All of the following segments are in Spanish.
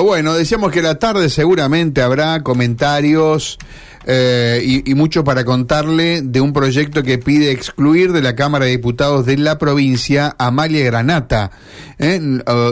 Bueno, decíamos que la tarde seguramente habrá comentarios eh, y, y, mucho para contarle de un proyecto que pide excluir de la Cámara de Diputados de la provincia a Amalia Granata. ¿eh?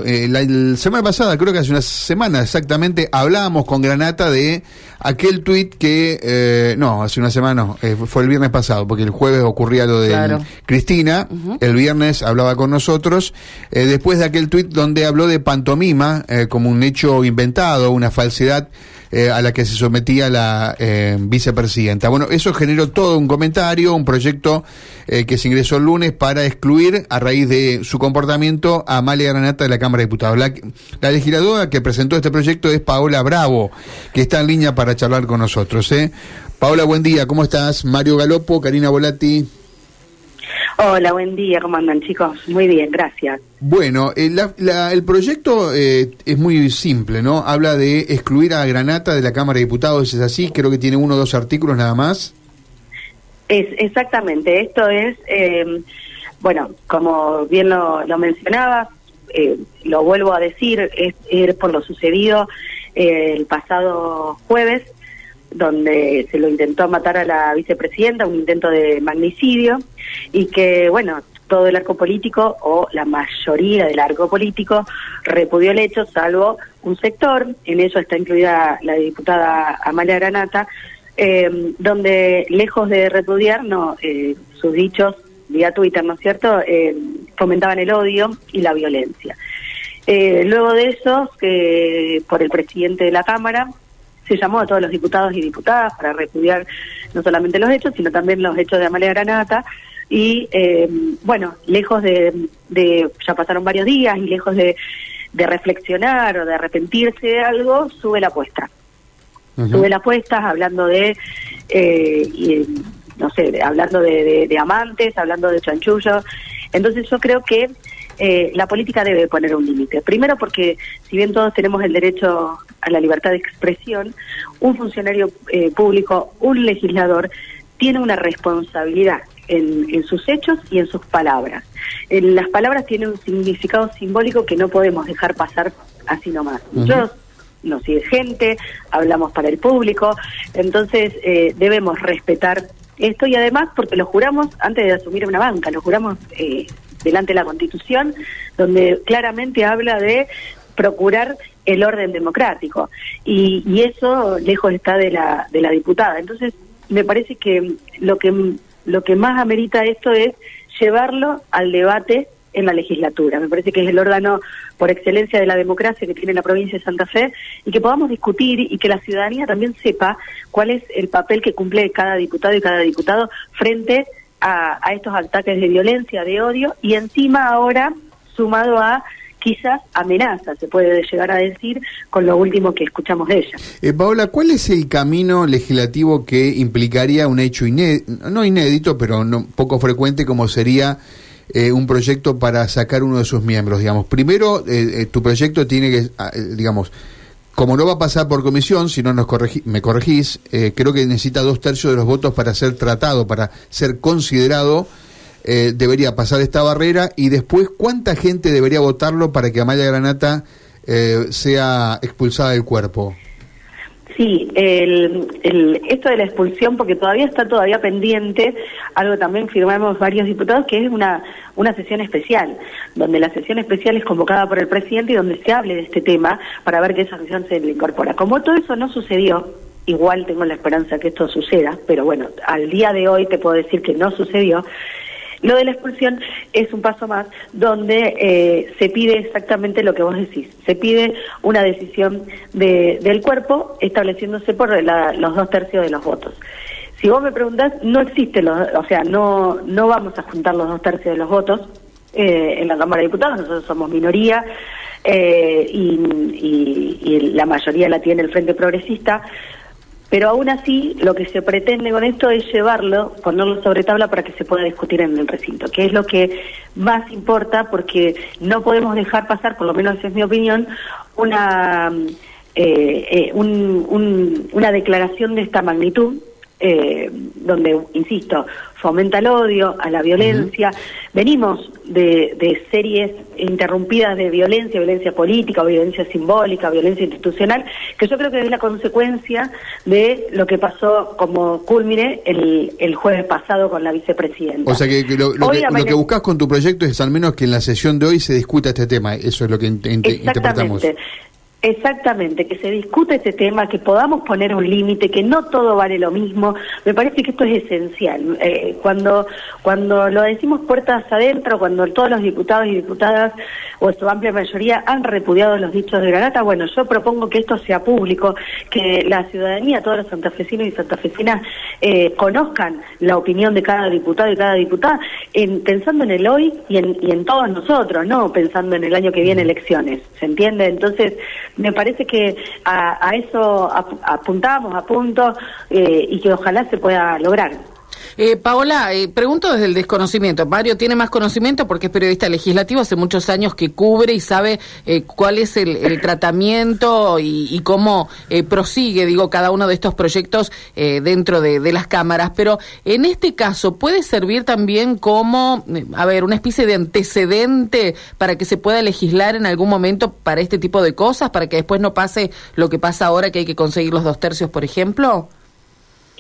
Eh, la, semana pasada, creo que hace una semana exactamente, hablábamos con Granata de aquel tuit que, no, hace una semana no, fue el viernes pasado, porque el jueves ocurría lo de Cristina, el viernes hablaba con nosotros, después de aquel tuit donde habló de pantomima como un hecho inventado, una falsedad eh, a la que se sometía la eh, vicepresidenta. Bueno, eso generó todo un comentario, un proyecto eh, que se ingresó el lunes para excluir a raíz de su comportamiento a Amalia Granata de la Cámara de Diputados. La, la legisladora que presentó este proyecto es Paola Bravo, que está en línea para charlar con nosotros. ¿eh? Paola, buen día, ¿cómo estás? Mario Galopo, Karina Volati. Hola, buen día, ¿cómo andan chicos? Muy bien, gracias. Bueno, el, eh, el proyecto eh, es muy simple, ¿no? Habla de excluir a Granata de la Cámara de Diputados, ¿es así? Creo que tiene uno o dos artículos nada más. Es Exactamente, esto es, eh, bueno, como bien lo, lo mencionaba, lo vuelvo a decir, es, es por lo sucedido el pasado jueves donde se lo intentó matar a la vicepresidenta, un intento de magnicidio, y que, bueno, todo el arco político o la mayoría del arco político repudió el hecho, salvo un sector, en eso está incluida la diputada Amalia Granata, eh, donde lejos de repudiar, no, eh, sus dichos vía Twitter, ¿no es cierto?, eh, fomentaban el odio y la violencia. luego de eso, por el presidente de la Cámara, se llamó a todos los diputados y diputadas para repudiar no solamente los hechos, sino también los hechos de Amalia Granata. Y eh, bueno, lejos de, ya pasaron varios días y lejos de, reflexionar o de arrepentirse de algo, sube la apuesta. Sube la apuesta hablando de, eh, no sé, hablando de, de amantes, hablando de chanchullo. Entonces yo creo que eh, la política debe poner un límite. Primero porque, si bien todos tenemos el derecho a la libertad de expresión, un funcionario eh, público, un legislador, tiene una responsabilidad en, sus hechos y en sus palabras. las palabras tienen un significado simbólico que no podemos dejar pasar así nomás. Nosotros nos sigue gente, hablamos para el público, entonces eh, debemos respetar esto y además porque lo juramos antes de asumir una banca, lo juramos eh, delante de la Constitución, donde claramente habla de procurar el orden democrático. Y, y eso lejos está de la, de la diputada. Entonces, me parece que lo que lo que más amerita esto es llevarlo al debate en la legislatura. Me parece que es el órgano por excelencia de la democracia que tiene la provincia de Santa Fe y que podamos discutir y que la ciudadanía también sepa cuál es el papel que cumple cada diputado y cada diputado frente a, estos ataques de violencia, de odio, y encima ahora sumado a quizás amenaza, se puede llegar a decir, con lo último que escuchamos de ella. Eh, Paola, ¿cuál es el camino legislativo que implicaría un hecho inédito, no inédito, pero no, poco frecuente como sería eh, un proyecto para sacar uno de sus miembros? Digamos, primero, eh, tu proyecto tiene que, ah, digamos, como no va a pasar por comisión, si no nos me corregís, eh, creo que necesita dos tercios de los votos para ser tratado, para ser considerado, eh, debería pasar esta barrera y después cuánta gente debería votarlo para que Amaya Granata eh, sea expulsada del cuerpo. Sí, el, esto de la expulsión, porque todavía está todavía pendiente, algo también firmamos varios diputados, que es una, una sesión especial, donde la sesión especial es convocada por el presidente y donde se hable de este tema para ver que esa sesión se le incorpora. Como todo eso no sucedió, igual tengo la esperanza que esto suceda, pero bueno, al día de hoy te puedo decir que no sucedió, lo de la expulsión es un paso más donde eh, se pide exactamente lo que vos decís. Se pide una decisión de, del cuerpo estableciéndose por los dos tercios de los votos. Si vos me preguntás, no existe, los, o sea, no, no vamos a juntar los dos tercios de los votos eh, en la Cámara de Diputados, nosotros somos minoría eh, y la mayoría la tiene el Frente Progresista. Pero aún así, lo que se pretende con esto es llevarlo, ponerlo sobre tabla para que se pueda discutir en el recinto, que es lo que más importa porque no podemos dejar pasar, por lo menos esa es mi opinión, una, eh, eh, una declaración de esta magnitud eh, donde, insisto, fomenta el odio, a la violencia. Venimos de, de, series interrumpidas de violencia, violencia política, violencia simbólica, violencia institucional, que yo creo que es la consecuencia de lo que pasó como culmine el, el jueves pasado con la vicepresidenta. O sea que lo, que, lo que buscas con tu proyecto es al menos que en la sesión de hoy se discuta este tema, eso es lo que interpretamos. Exactamente, que se discute este tema, que podamos poner un límite, que no todo vale lo mismo. Me parece que esto es esencial. Eh, cuando, cuando lo decimos puertas adentro, cuando todos los diputados y diputadas, o su amplia mayoría, han repudiado los dichos de Granata, bueno, yo propongo que esto sea público, que la ciudadanía, todos los santafesinos y santafesinas, eh, conozcan la opinión de cada diputado y cada diputada, en, pensando en el hoy y en, y en todos nosotros, no pensando en el año que viene elecciones. ¿Se entiende? Entonces, me parece que a, eso apuntamos a punto eh, y que ojalá se pueda lograr. Eh, Paola, eh, pregunto desde el desconocimiento. Mario tiene más conocimiento porque es periodista legislativo, hace muchos años que cubre y sabe eh, cuál es el, tratamiento y, cómo eh, prosigue, digo, cada uno de estos proyectos dentro de, de, las cámaras. Pero en este caso, ¿puede servir también como, a ver, una especie de antecedente para que se pueda legislar en algún momento para este tipo de cosas, para que después no pase lo que pasa ahora, que hay que conseguir los dos tercios, por ejemplo?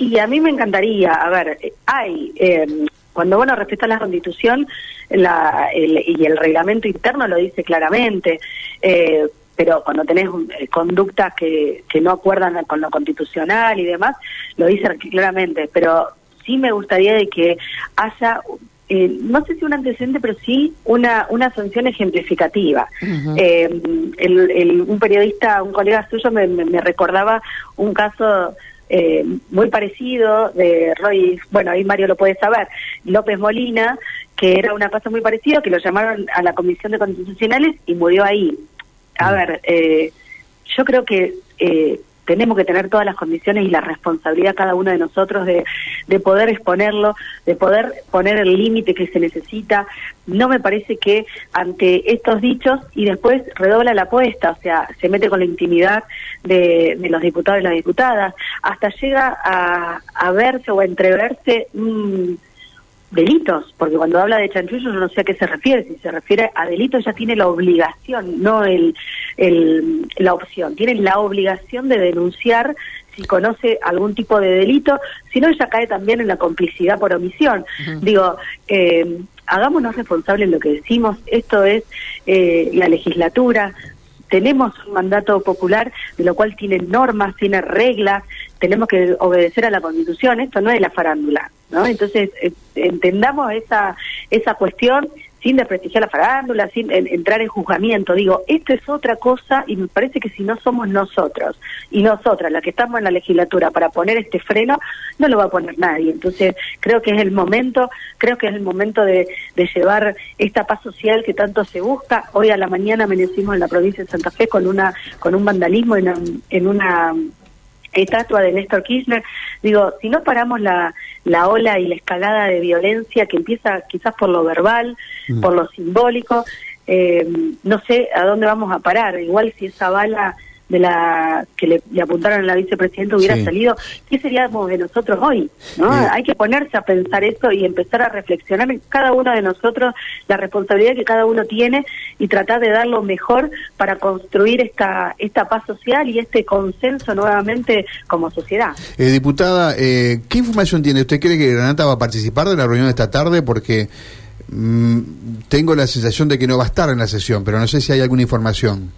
Y a mí me encantaría, a ver, hay, eh, cuando bueno respeta la constitución la, y el reglamento interno lo dice claramente, eh, pero cuando tenés eh, conductas que, que no acuerdan con lo constitucional y demás, lo dice claramente, pero sí me gustaría de que haya eh, no sé si un antecedente, pero sí una, una sanción ejemplificativa. eh, el, un periodista, un colega suyo me, me recordaba un caso eh, muy parecido de Roy, bueno, ahí Mario lo puede saber, López Molina, que era una cosa muy parecida, que lo llamaron a la Comisión de Constitucionales y murió ahí. A mm. ver, eh, yo creo que eh, tenemos que tener todas las condiciones y la responsabilidad cada uno de nosotros de, de poder exponerlo, de poder poner el límite que se necesita. No me parece que ante estos dichos y después redobla la apuesta, o sea, se mete con la intimidad de, de los diputados y las diputadas, hasta llega a, a verse o a entreverse delitos, porque cuando habla de chanchullo no sé a qué se refiere, si se refiere a delitos ya tiene la obligación, no el, el, la opción, tiene la obligación de denunciar si conoce algún tipo de delito, si no ella cae también en la complicidad por omisión. Digo, eh, hagámonos responsables de lo que decimos, esto es eh, la legislatura, tenemos un mandato popular, de lo cual tiene normas, tiene reglas, tenemos que obedecer a la Constitución, esto no es la farándula, ¿no? Entonces, eh, entendamos esa, esa cuestión sin desprestigiar la farándula, sin entrar en juzgamiento. Digo, esto es otra cosa y me parece que si no somos nosotros y nosotras las que estamos en la legislatura para poner este freno, no lo va a poner nadie. Entonces, creo que es el momento, creo que es el momento de, de llevar esta paz social que tanto se busca. Hoy a la mañana amanecimos en la provincia de Santa Fe con una con un vandalismo en, en una estatua de Néstor Kirchner. Digo, si no paramos la, la ola y la escalada de violencia que empieza quizás por lo verbal, mm. por lo simbólico, eh, no sé a dónde vamos a parar. Igual si esa bala de la que le, apuntaron a la vicepresidenta hubiera salido, ¿qué seríamos de nosotros hoy? ¿no? Hay que ponerse a pensar eso y empezar a reflexionar en cada uno de nosotros la responsabilidad que cada uno tiene y tratar de dar lo mejor para construir esta, esta paz social y este consenso nuevamente como sociedad. Eh, diputada, eh, ¿qué información tiene? ¿Usted cree que Granata va a participar de la reunión de esta tarde? Porque mm, tengo la sensación de que no va a estar en la sesión, pero no sé si hay alguna información.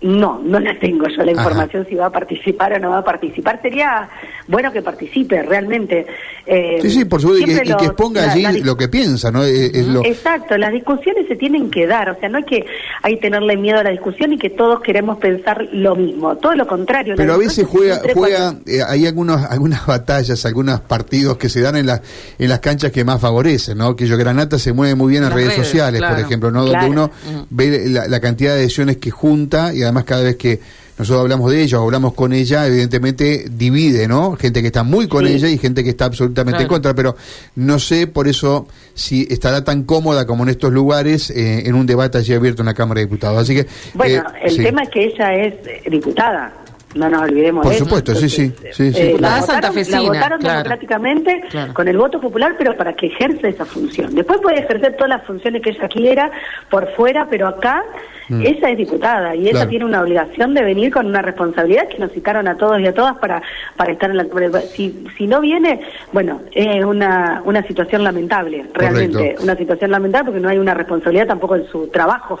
No, no la tengo yo la información si va a participar o no va a participar. Sería bueno que participe realmente. Eh, sí, sí, por supuesto, y que, exponga allí lo que piensa, ¿no? Exacto, las discusiones se tienen que dar, o sea, no hay que hay tenerle miedo a la discusión y que todos queremos pensar lo mismo, todo lo contrario. Pero a veces juega, juega eh, hay algunos, algunas batallas, algunos partidos que se dan en, la, en las canchas que más favorecen, ¿no? Que yo Granata se mueve muy bien en redes, sociales, por ejemplo, ¿no? Donde uno ve la, la, cantidad de adhesiones que junta y además cada vez que nosotros hablamos de ella o hablamos con ella, evidentemente divide, ¿no? Gente que está muy con ella y gente que está absolutamente en contra, pero no sé por eso si estará tan cómoda como en estos lugares eh, en un debate allí abierto en la Cámara de Diputados. Así que Bueno, eh, el tema es que ella es diputada no nos olvidemos Por de eso. supuesto, sí, sí, sí, sí. eh, la votaron, santafesina, la votaron claro. democráticamente Claro. con el voto popular, pero para que ejerza esa función. Después puede ejercer todas las funciones que ella quiera por fuera, pero acá Mm. ella es diputada y ella Claro. tiene una obligación de venir con una responsabilidad que nos citaron a todos y a todas para, para estar en la... Si, si no viene, bueno, es una, una situación lamentable, realmente, Correcto. una situación lamentable porque no hay una responsabilidad tampoco en su trabajo.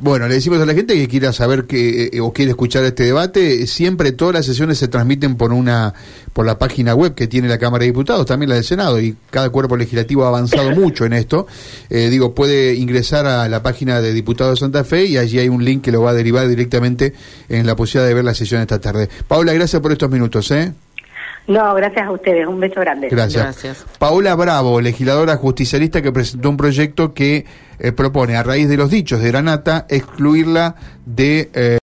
Bueno, le decimos a la gente que quiera saber que, eh, o quiere escuchar este debate, siempre todas las sesiones se transmiten por una por la página web que tiene la Cámara de Diputados, también la del Senado, y cada cuerpo legislativo ha avanzado mucho en esto. Eh, digo, puede ingresar a la página de Diputados de Santa Fe y allí hay un link que lo va a derivar directamente en la posibilidad de ver la sesión esta tarde. Paula, gracias por estos minutos, ¿eh? No, gracias a ustedes, un beso grande. Gracias. Gracias. Paola Bravo, legisladora justicialista que presentó un proyecto que eh, propone, a raíz de los dichos de Granata, excluirla de... eh,